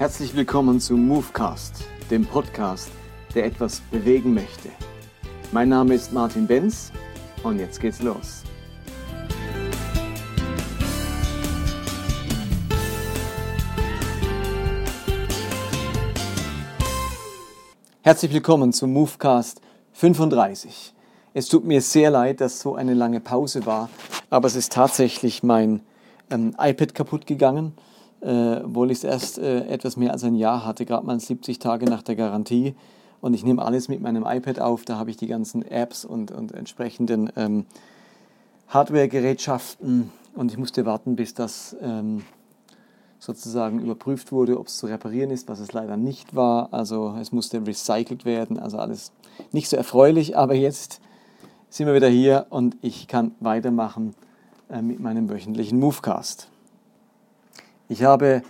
Herzlich willkommen zu Movecast, dem Podcast, der etwas bewegen möchte. Mein Name ist Martin Benz und jetzt geht's los. Herzlich willkommen zum Movecast 35. Es tut mir sehr leid, dass so eine lange Pause war, aber es ist tatsächlich mein ähm, iPad kaputt gegangen äh, obwohl ich es erst äh, etwas mehr als ein Jahr hatte, gerade mal 70 Tage nach der Garantie. Und ich nehme alles mit meinem iPad auf, da habe ich die ganzen Apps und, und entsprechenden ähm, Hardware-Gerätschaften und ich musste warten, bis das ähm, sozusagen überprüft wurde, ob es zu reparieren ist, was es leider nicht war. Also es musste recycelt werden, also alles nicht so erfreulich, aber jetzt sind wir wieder hier und ich kann weitermachen äh, mit meinem wöchentlichen Movecast. Ich habe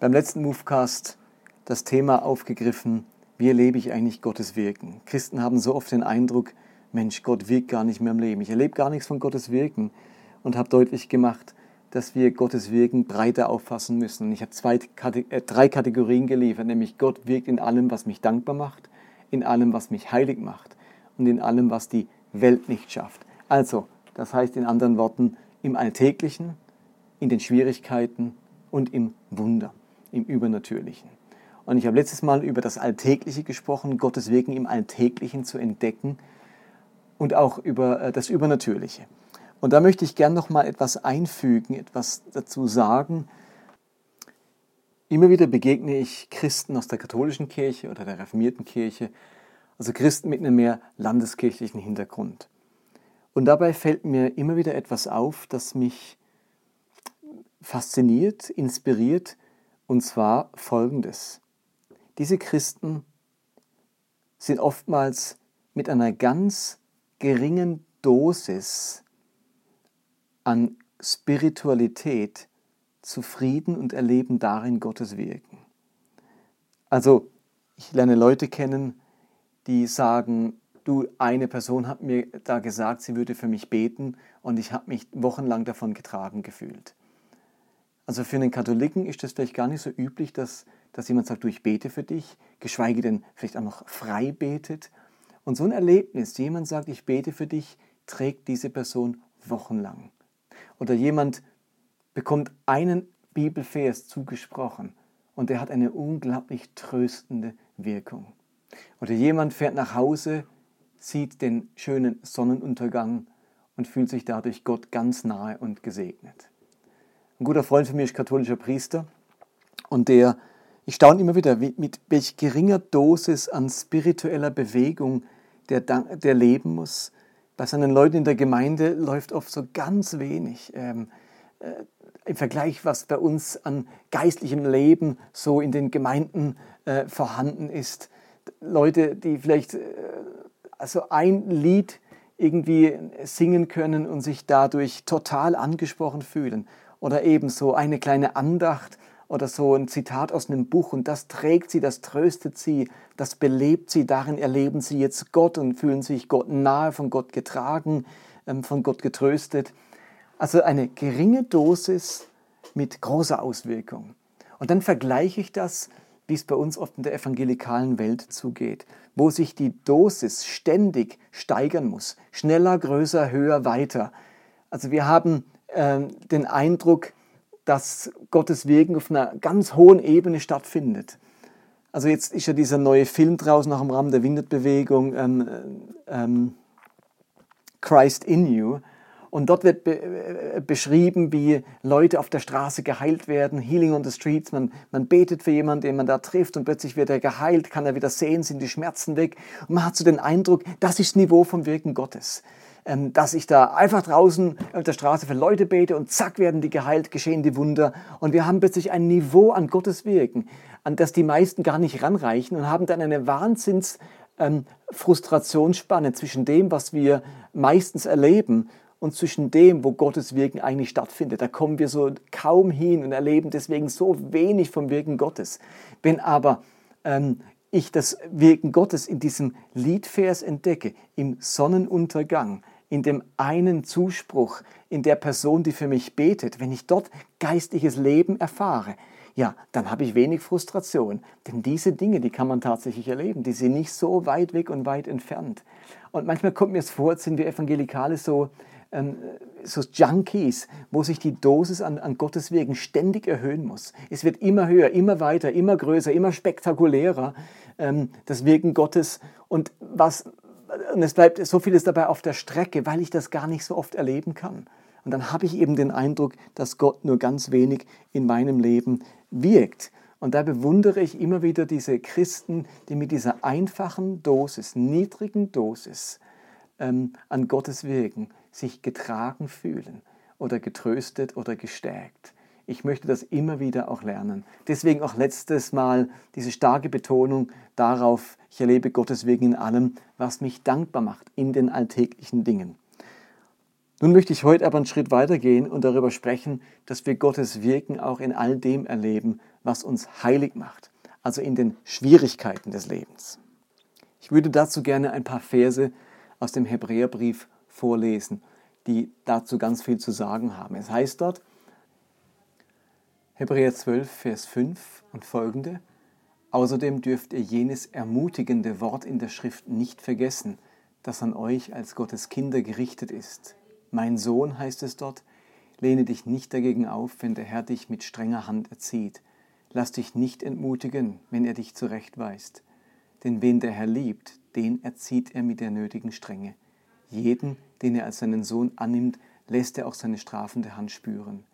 beim letzten Movecast das Thema aufgegriffen, wie erlebe ich eigentlich Gottes Wirken. Christen haben so oft den Eindruck, Mensch, Gott wirkt gar nicht mehr im Leben. Ich erlebe gar nichts von Gottes Wirken und habe deutlich gemacht, dass wir Gottes Wirken breiter auffassen müssen. Und ich habe zwei, äh, drei Kategorien geliefert, nämlich Gott wirkt in allem, was mich dankbar macht, in allem, was mich heilig macht und in allem, was die Welt nicht schafft. Also, das heißt in anderen Worten, im Alltäglichen, in den Schwierigkeiten und im Wunder, im Übernatürlichen. Und ich habe letztes Mal über das Alltägliche gesprochen, Gottes Wirken im Alltäglichen zu entdecken und auch über äh, das Übernatürliche. Und da möchte ich gern noch mal etwas einfügen, etwas dazu sagen. Immer wieder begegne ich Christen aus der katholischen Kirche oder der reformierten Kirche, also Christen mit einem mehr landeskirchlichen Hintergrund. Und dabei fällt mir immer wieder etwas auf, das mich fasziniert, inspiriert, und zwar folgendes. Diese Christen sind oftmals mit einer ganz geringen Dosis an Spiritualität zufrieden und erleben darin Gottes Wirken. Also ich lerne Leute kennen, die sagen, du, eine Person hat mir da gesagt, sie würde für mich beten und ich habe mich wochenlang davon getragen gefühlt. Also für einen Katholiken ist das vielleicht gar nicht so üblich, dass, dass jemand sagt, du, ich bete für dich, geschweige denn vielleicht auch noch frei betet. Und so ein Erlebnis, jemand sagt, ich bete für dich, trägt diese Person wochenlang. Oder jemand bekommt einen Bibelvers zugesprochen und der hat eine unglaublich tröstende Wirkung. Oder jemand fährt nach Hause, sieht den schönen Sonnenuntergang und fühlt sich dadurch Gott ganz nahe und gesegnet. Ein guter Freund von mir ist katholischer Priester und der, ich staune immer wieder, mit welch geringer Dosis an spiritueller Bewegung der, der leben muss. Bei seinen Leuten in der Gemeinde läuft oft so ganz wenig. Ähm, äh, Im Vergleich, was bei uns an geistlichem Leben so in den Gemeinden äh, vorhanden ist. Leute, die vielleicht äh, also ein Lied irgendwie singen können und sich dadurch total angesprochen fühlen oder ebenso eine kleine Andacht oder so ein Zitat aus einem Buch und das trägt sie, das tröstet sie, das belebt sie, darin erleben sie jetzt Gott und fühlen sich Gott nahe, von Gott getragen, ähm, von Gott getröstet. Also eine geringe Dosis mit großer Auswirkung. Und dann vergleiche ich das, wie es bei uns oft in der evangelikalen Welt zugeht, wo sich die Dosis ständig steigern muss. Schneller, größer, höher, weiter. Also wir haben äh, den Eindruck, dass Gottes Wirken auf einer ganz hohen Ebene stattfindet. Also jetzt ist ja dieser neue Film draußen nach dem Rahmen der Windetbewegung, ähm, ähm, Christ in You. Und dort wird be äh, beschrieben, wie Leute auf der Straße geheilt werden, Healing on the Streets. Man, man betet für jemanden, den man da trifft und plötzlich wird er geheilt, kann er wieder sehen, sind die Schmerzen weg. Und man hat so den Eindruck, das ist das Niveau vom Wirken Gottes. Ähm, dass ich da einfach draußen auf der Straße für Leute bete und zack werden die geheilt, geschehen die Wunder. Und wir haben plötzlich ein Niveau an Gottes Wirken, an das die meisten gar nicht ranreichen und haben dann eine Wahnsinns ähm, zwischen dem, was wir meistens erleben und zwischen dem, wo Gottes Wirken eigentlich stattfindet. Da kommen wir so kaum hin und erleben deswegen so wenig vom Wirken Gottes. Wenn aber ähm, ich das Wirken Gottes in diesem Liedvers entdecke, im Sonnenuntergang, in dem einen Zuspruch, in der Person, die für mich betet, wenn ich dort geistliches Leben erfahre, ja, dann habe ich wenig Frustration. Denn diese Dinge, die kann man tatsächlich erleben, die sind nicht so weit weg und weit entfernt. Und manchmal kommt mir es vor, sind wir Evangelikale so, ähm, so Junkies, wo sich die Dosis an, an Gottes Wegen ständig erhöhen muss. Es wird immer höher, immer weiter, immer größer, immer spektakulärer, ähm, das Wirken Gottes. Und, was, und es bleibt so vieles dabei auf der Strecke, weil ich das gar nicht so oft erleben kann. Und dann habe ich eben den Eindruck, dass Gott nur ganz wenig in meinem Leben wirkt. Und da bewundere ich immer wieder diese Christen, die mit dieser einfachen Dosis, niedrigen Dosis ähm, an Gottes Wirken sich getragen fühlen oder getröstet oder gestärkt. Ich möchte das immer wieder auch lernen. Deswegen auch letztes Mal diese starke Betonung darauf, ich erlebe Gottes Wegen in allem, was mich dankbar macht, in den alltäglichen Dingen. Nun möchte ich heute aber einen Schritt weitergehen und darüber sprechen, dass wir Gottes Wirken auch in all dem erleben, was uns heilig macht, also in den Schwierigkeiten des Lebens. Ich würde dazu gerne ein paar Verse aus dem Hebräerbrief vorlesen, die dazu ganz viel zu sagen haben. Es heißt dort, Hebräer 12, Vers 5 und folgende, Außerdem dürft ihr jenes ermutigende Wort in der Schrift nicht vergessen, das an euch als Gottes Kinder gerichtet ist. Mein Sohn heißt es dort, lehne dich nicht dagegen auf, wenn der Herr dich mit strenger Hand erzieht. Lass dich nicht entmutigen, wenn er dich zurechtweist. Denn wen der Herr liebt, den erzieht er mit der nötigen Strenge. Jeden, den er als seinen Sohn annimmt, lässt er auch seine strafende Hand spüren.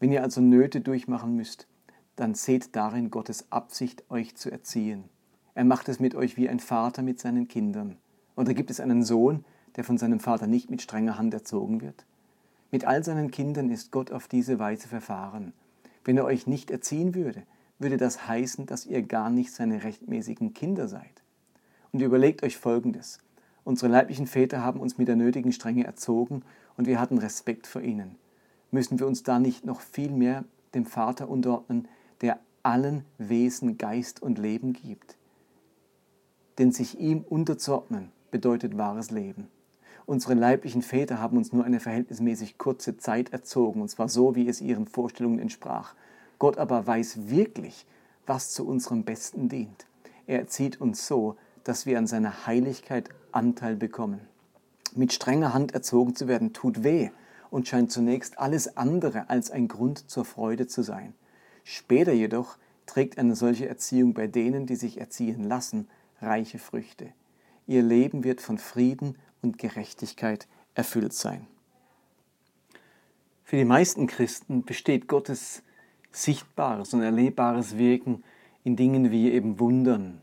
Wenn ihr also Nöte durchmachen müsst, dann seht darin Gottes Absicht, euch zu erziehen. Er macht es mit euch wie ein Vater mit seinen Kindern. Oder gibt es einen Sohn, der von seinem Vater nicht mit strenger Hand erzogen wird? Mit all seinen Kindern ist Gott auf diese Weise verfahren. Wenn er euch nicht erziehen würde, würde das heißen, dass ihr gar nicht seine rechtmäßigen Kinder seid. Und überlegt euch Folgendes. Unsere leiblichen Väter haben uns mit der nötigen Strenge erzogen und wir hatten Respekt vor ihnen. Müssen wir uns da nicht noch viel mehr dem Vater unterordnen, der allen Wesen Geist und Leben gibt? Denn sich ihm unterzuordnen bedeutet wahres Leben. Unsere leiblichen Väter haben uns nur eine verhältnismäßig kurze Zeit erzogen, und zwar so, wie es ihren Vorstellungen entsprach. Gott aber weiß wirklich, was zu unserem Besten dient. Er erzieht uns so, dass wir an seiner Heiligkeit Anteil bekommen. Mit strenger Hand erzogen zu werden, tut weh und scheint zunächst alles andere als ein Grund zur Freude zu sein. Später jedoch trägt eine solche Erziehung bei denen, die sich erziehen lassen, reiche Früchte. Ihr Leben wird von Frieden und Gerechtigkeit erfüllt sein. Für die meisten Christen besteht Gottes sichtbares und erlebbares Wirken in Dingen wie eben Wundern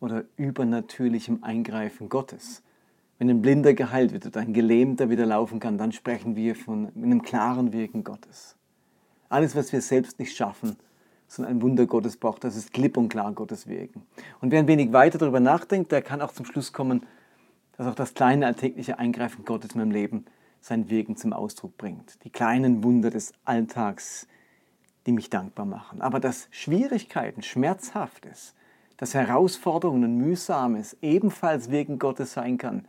oder übernatürlichem Eingreifen Gottes. Wenn ein Blinder geheilt wird oder ein Gelähmter wieder laufen kann, dann sprechen wir von einem klaren Wirken Gottes. Alles, was wir selbst nicht schaffen, sondern ein Wunder Gottes braucht, das ist klipp und klar Gottes Wirken. Und wer ein wenig weiter darüber nachdenkt, der kann auch zum Schluss kommen, dass auch das kleine alltägliche Eingreifen Gottes in meinem Leben sein Wirken zum Ausdruck bringt. Die kleinen Wunder des Alltags, die mich dankbar machen. Aber dass Schwierigkeiten, Schmerzhaftes, dass Herausforderungen und Mühsames ebenfalls Wirken Gottes sein kann,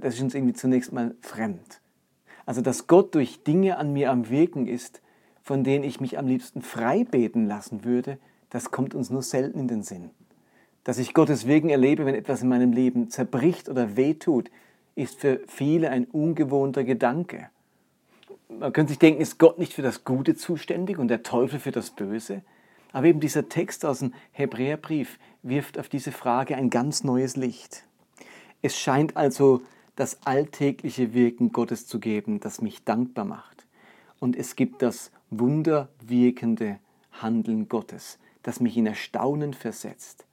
das ist uns irgendwie zunächst mal fremd. Also dass Gott durch Dinge an mir am Wirken ist, von denen ich mich am liebsten frei beten lassen würde, das kommt uns nur selten in den Sinn. Dass ich Gottes Wirken erlebe, wenn etwas in meinem Leben zerbricht oder wehtut, ist für viele ein ungewohnter Gedanke. Man könnte sich denken, ist Gott nicht für das Gute zuständig und der Teufel für das Böse? Aber eben dieser Text aus dem Hebräerbrief wirft auf diese Frage ein ganz neues Licht. Es scheint also das alltägliche Wirken Gottes zu geben, das mich dankbar macht. Und es gibt das wunderwirkende Handeln Gottes, das mich in Erstaunen versetzt,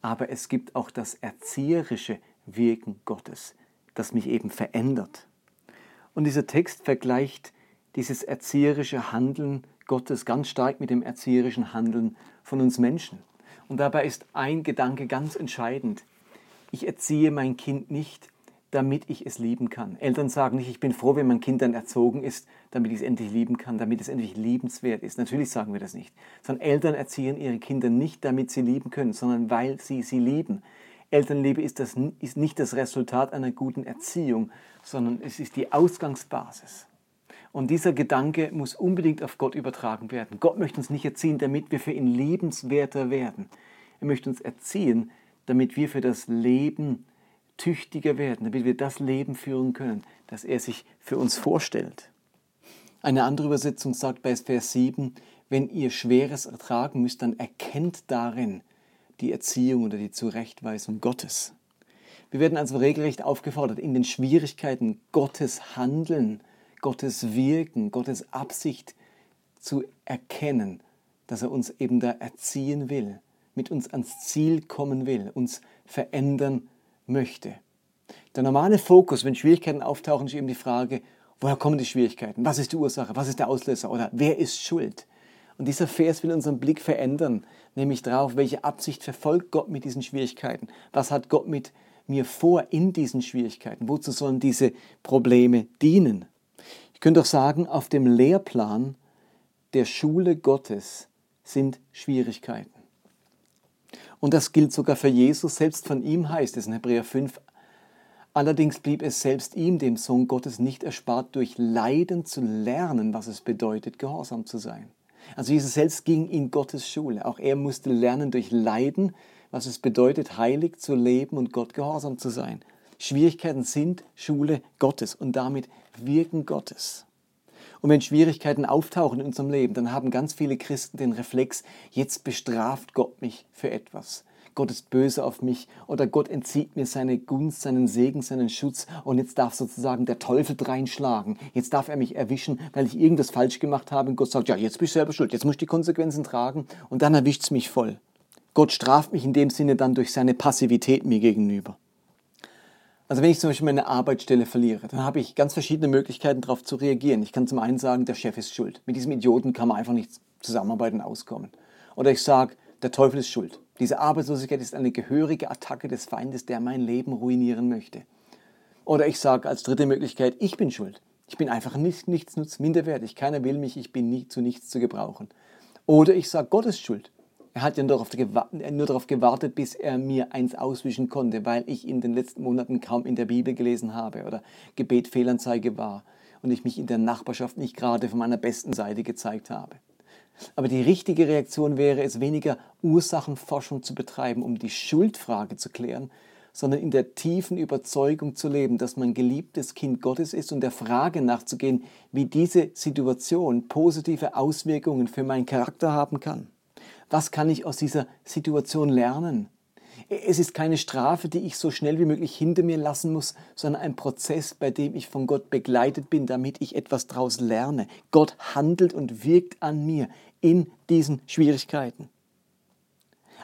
aber es gibt auch das erzieherische Wirken Gottes, das mich eben verändert. Und dieser Text vergleicht dieses erzieherische Handeln Gottes ganz stark mit dem erzieherischen Handeln von uns Menschen. Und dabei ist ein Gedanke ganz entscheidend. Ich erziehe mein Kind nicht, damit ich es lieben kann. Eltern sagen nicht, ich bin froh, wenn mein Kind dann erzogen ist, damit ich es endlich lieben kann, damit es endlich liebenswert ist. Natürlich sagen wir das nicht. Sondern Eltern erziehen ihre Kinder nicht, damit sie lieben können, sondern weil sie sie lieben. Elternliebe ist, das, ist nicht das Resultat einer guten Erziehung, sondern es ist die Ausgangsbasis. Und dieser Gedanke muss unbedingt auf Gott übertragen werden. Gott möchte uns nicht erziehen, damit wir für ihn lebenswerter werden. Er möchte uns erziehen, damit wir für das Leben tüchtiger werden, damit wir das Leben führen können, das er sich für uns vorstellt. Eine andere Übersetzung sagt bei Vers 7, wenn ihr Schweres ertragen müsst, dann erkennt darin die Erziehung oder die Zurechtweisung Gottes. Wir werden also regelrecht aufgefordert, in den Schwierigkeiten Gottes Handeln, Gottes Wirken, Gottes Absicht zu erkennen, dass er uns eben da erziehen will, mit uns ans Ziel kommen will, uns verändern möchte. Der normale Fokus, wenn Schwierigkeiten auftauchen, ist eben die Frage, woher kommen die Schwierigkeiten? Was ist die Ursache? Was ist der Auslöser? Oder wer ist schuld? Und dieser Vers will unseren Blick verändern, nämlich darauf, welche Absicht verfolgt Gott mit diesen Schwierigkeiten? Was hat Gott mit mir vor in diesen Schwierigkeiten? Wozu sollen diese Probleme dienen? Könnte auch sagen, auf dem Lehrplan der Schule Gottes sind Schwierigkeiten. Und das gilt sogar für Jesus. Selbst von ihm heißt es in Hebräer 5, Allerdings blieb es selbst ihm, dem Sohn Gottes, nicht erspart, durch Leiden zu lernen, was es bedeutet, gehorsam zu sein. Also Jesus selbst ging in Gottes Schule. Auch er musste lernen durch Leiden, was es bedeutet, heilig zu leben und Gott gehorsam zu sein. Schwierigkeiten sind Schule Gottes und damit Wirken Gottes. Und wenn Schwierigkeiten auftauchen in unserem Leben, dann haben ganz viele Christen den Reflex, jetzt bestraft Gott mich für etwas. Gott ist böse auf mich oder Gott entzieht mir seine Gunst, seinen Segen, seinen Schutz und jetzt darf sozusagen der Teufel dreinschlagen. Jetzt darf er mich erwischen, weil ich irgendwas falsch gemacht habe und Gott sagt, ja, jetzt bist du selber schuld, jetzt musst du die Konsequenzen tragen und dann erwischt es mich voll. Gott straft mich in dem Sinne dann durch seine Passivität mir gegenüber. Also wenn ich zum Beispiel meine Arbeitsstelle verliere, dann habe ich ganz verschiedene Möglichkeiten darauf zu reagieren. Ich kann zum einen sagen, der Chef ist schuld. Mit diesem Idioten kann man einfach nicht zusammenarbeiten und auskommen. Oder ich sage, der Teufel ist schuld. Diese Arbeitslosigkeit ist eine gehörige Attacke des Feindes, der mein Leben ruinieren möchte. Oder ich sage als dritte Möglichkeit, ich bin schuld. Ich bin einfach nicht, nichts nutz, minderwertig. Keiner will mich, ich bin nie, zu nichts zu gebrauchen. Oder ich sage, Gott ist schuld. Er hat ja nur darauf gewartet, bis er mir eins auswischen konnte, weil ich in den letzten Monaten kaum in der Bibel gelesen habe oder Gebet Fehlanzeige war und ich mich in der Nachbarschaft nicht gerade von meiner besten Seite gezeigt habe. Aber die richtige Reaktion wäre es, weniger Ursachenforschung zu betreiben, um die Schuldfrage zu klären, sondern in der tiefen Überzeugung zu leben, dass man geliebtes Kind Gottes ist und der Frage nachzugehen, wie diese Situation positive Auswirkungen für meinen Charakter haben kann. Was kann ich aus dieser Situation lernen? Es ist keine Strafe, die ich so schnell wie möglich hinter mir lassen muss, sondern ein Prozess, bei dem ich von Gott begleitet bin, damit ich etwas daraus lerne. Gott handelt und wirkt an mir in diesen Schwierigkeiten.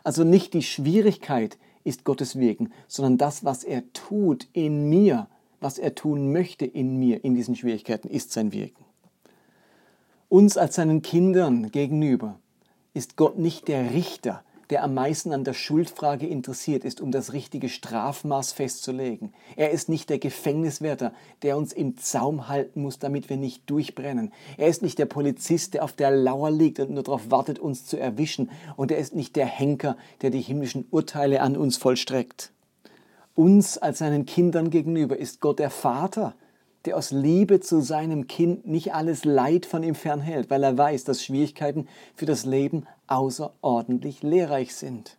Also nicht die Schwierigkeit ist Gottes Wirken, sondern das, was er tut in mir, was er tun möchte in mir, in diesen Schwierigkeiten, ist sein Wirken. Uns als seinen Kindern gegenüber ist Gott nicht der Richter, der am meisten an der Schuldfrage interessiert ist, um das richtige Strafmaß festzulegen. Er ist nicht der Gefängniswärter, der uns im Zaum halten muss, damit wir nicht durchbrennen. Er ist nicht der Polizist, der auf der Lauer liegt und nur darauf wartet, uns zu erwischen. Und er ist nicht der Henker, der die himmlischen Urteile an uns vollstreckt. Uns als seinen Kindern gegenüber ist Gott der Vater, der aus Liebe zu seinem Kind nicht alles Leid von ihm fernhält, weil er weiß, dass Schwierigkeiten für das Leben außerordentlich lehrreich sind.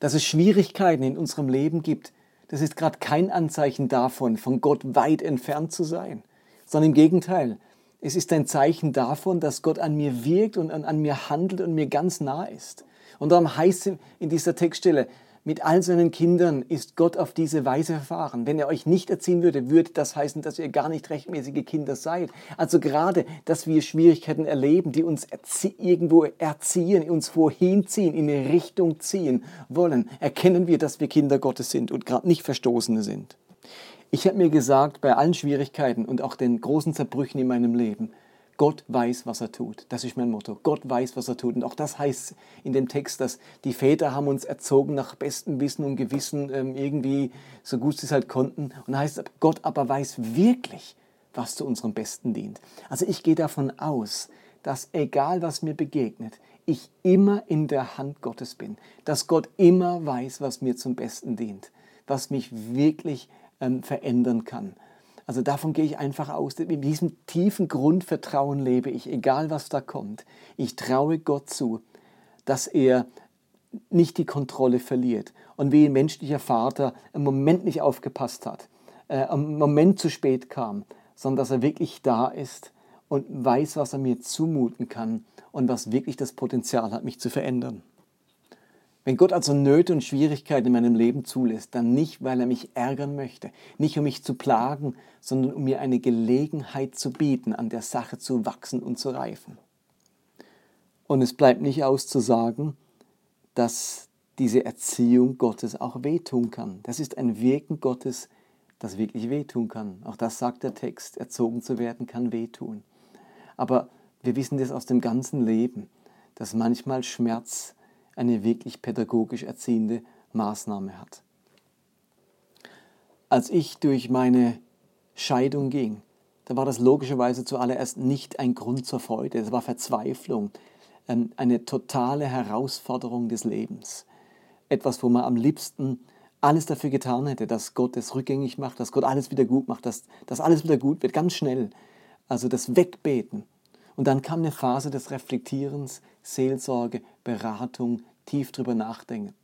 Dass es Schwierigkeiten in unserem Leben gibt, das ist gerade kein Anzeichen davon, von Gott weit entfernt zu sein, sondern im Gegenteil, es ist ein Zeichen davon, dass Gott an mir wirkt und an, mir handelt und mir ganz nah ist. Und darum heißt es in dieser Textstelle, mit all seinen Kindern ist Gott auf diese Weise verfahren. Wenn er euch nicht erziehen würde, würde das heißen, dass ihr gar nicht rechtmäßige Kinder seid. Also gerade, dass wir Schwierigkeiten erleben, die uns erzie irgendwo erziehen, uns wohin ziehen, in eine Richtung ziehen wollen, erkennen wir, dass wir Kinder Gottes sind und gerade nicht Verstoßene sind. Ich habe mir gesagt, bei allen Schwierigkeiten und auch den großen Zerbrüchen in meinem Leben, Gott weiß, was er tut. Das ist mein Motto. Gott weiß, was er tut. Und auch das heißt in dem Text, dass die Väter haben uns erzogen nach bestem Wissen und Gewissen, ähm, irgendwie so gut sie es halt konnten. Und da heißt Gott aber weiß wirklich, was zu unserem Besten dient. Also ich gehe davon aus, dass egal was mir begegnet, ich immer in der Hand Gottes bin. Dass Gott immer weiß, was mir zum Besten dient. Was mich wirklich ähm, verändern kann Also davon gehe ich einfach aus. In diesem tiefen Grundvertrauen lebe ich, egal was da kommt. Ich traue Gott zu, dass er nicht die Kontrolle verliert und wie ein menschlicher Vater im Moment nicht aufgepasst hat, äh, im Moment zu spät kam, sondern dass er wirklich da ist und weiß, was er mir zumuten kann und was wirklich das Potenzial hat, mich zu verändern. Wenn Gott also Nöte und Schwierigkeiten in meinem Leben zulässt, dann nicht, weil er mich ärgern möchte, nicht um mich zu plagen, sondern um mir eine Gelegenheit zu bieten, an der Sache zu wachsen und zu reifen. Und es bleibt nicht aus zu sagen, dass diese Erziehung Gottes auch wehtun kann. Das ist ein Wirken Gottes, das wirklich wehtun kann. Auch das sagt der Text, erzogen zu werden kann wehtun. Aber wir wissen das aus dem ganzen Leben, dass manchmal Schmerz eine wirklich pädagogisch erziehende Maßnahme hat. Als ich durch meine Scheidung ging, da war das logischerweise zuallererst nicht ein Grund zur Freude, es war Verzweiflung, ähm, eine totale Herausforderung des Lebens. Etwas, wo man am liebsten alles dafür getan hätte, dass Gott es rückgängig macht, dass Gott alles wieder gut macht, dass, dass alles wieder gut wird, ganz schnell. Also das Wegbeten. Und dann kam eine Phase des Reflektierens, Seelsorge, Beratung, tief drüber nachdenken.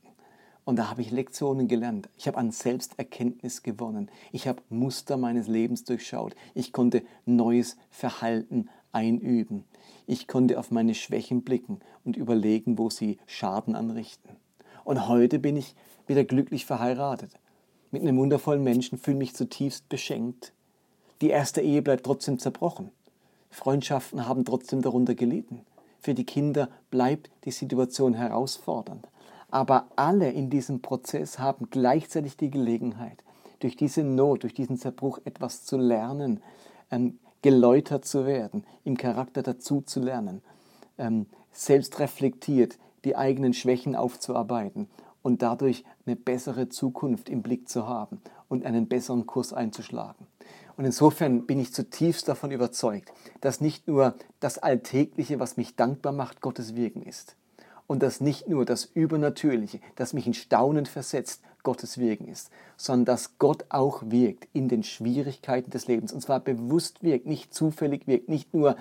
Und da habe ich Lektionen gelernt. Ich habe an Selbsterkenntnis gewonnen. Ich habe Muster meines Lebens durchschaut. Ich konnte neues Verhalten einüben. Ich konnte auf meine Schwächen blicken und überlegen, wo sie Schaden anrichten. Und heute bin ich wieder glücklich verheiratet. Mit einem wundervollen Menschen fühle mich zutiefst beschenkt. Die erste Ehe bleibt trotzdem zerbrochen. Freundschaften haben trotzdem darunter gelitten. Für die Kinder bleibt die Situation herausfordernd. Aber alle in diesem Prozess haben gleichzeitig die Gelegenheit, durch diese Not, durch diesen Zerbruch etwas zu lernen, ähm, geläutert zu werden, im Charakter dazu zu lernen, ähm, selbst reflektiert die eigenen Schwächen aufzuarbeiten und dadurch eine bessere Zukunft im Blick zu haben und einen besseren Kurs einzuschlagen. Und insofern bin ich zutiefst davon überzeugt, dass nicht nur das Alltägliche, was mich dankbar macht, Gottes Wirken ist. Und dass nicht nur das Übernatürliche, das mich in Staunen versetzt, Gottes Wirken ist, sondern dass Gott auch wirkt in den Schwierigkeiten des Lebens. Und zwar bewusst wirkt, nicht zufällig wirkt, nicht nur,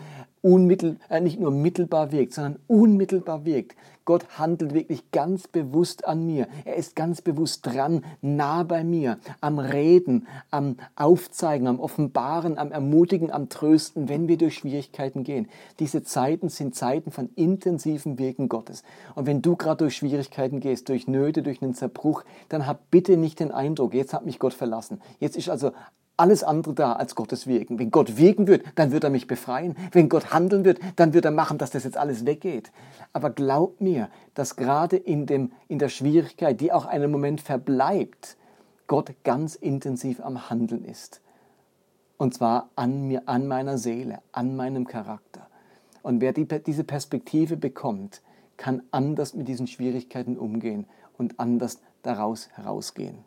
unmittel, äh, nicht nur mittelbar wirkt, sondern unmittelbar wirkt. Gott handelt wirklich ganz bewusst an mir. Er ist ganz bewusst dran, nah bei mir, am Reden, am Aufzeigen, am Offenbaren, am Ermutigen, am Trösten, wenn wir durch Schwierigkeiten gehen. Diese Zeiten sind Zeiten von intensivem Wirken Gottes. Und wenn du gerade durch Schwierigkeiten gehst, durch Nöte, durch einen Zerbruch, dann hab bitte nicht den Eindruck, jetzt hat mich Gott verlassen. Jetzt ist also alles andere da als Gottes Wirken. Wenn Gott wirken wird, dann wird er mich befreien. Wenn Gott handeln wird, dann wird er machen, dass das jetzt alles weggeht. Aber glaub mir, dass gerade in, dem, in der Schwierigkeit, die auch einen Moment verbleibt, Gott ganz intensiv am Handeln ist. Und zwar an mir, an meiner Seele, an meinem Charakter. Und wer die, diese Perspektive bekommt, kann anders mit diesen Schwierigkeiten umgehen und anders daraus herausgehen.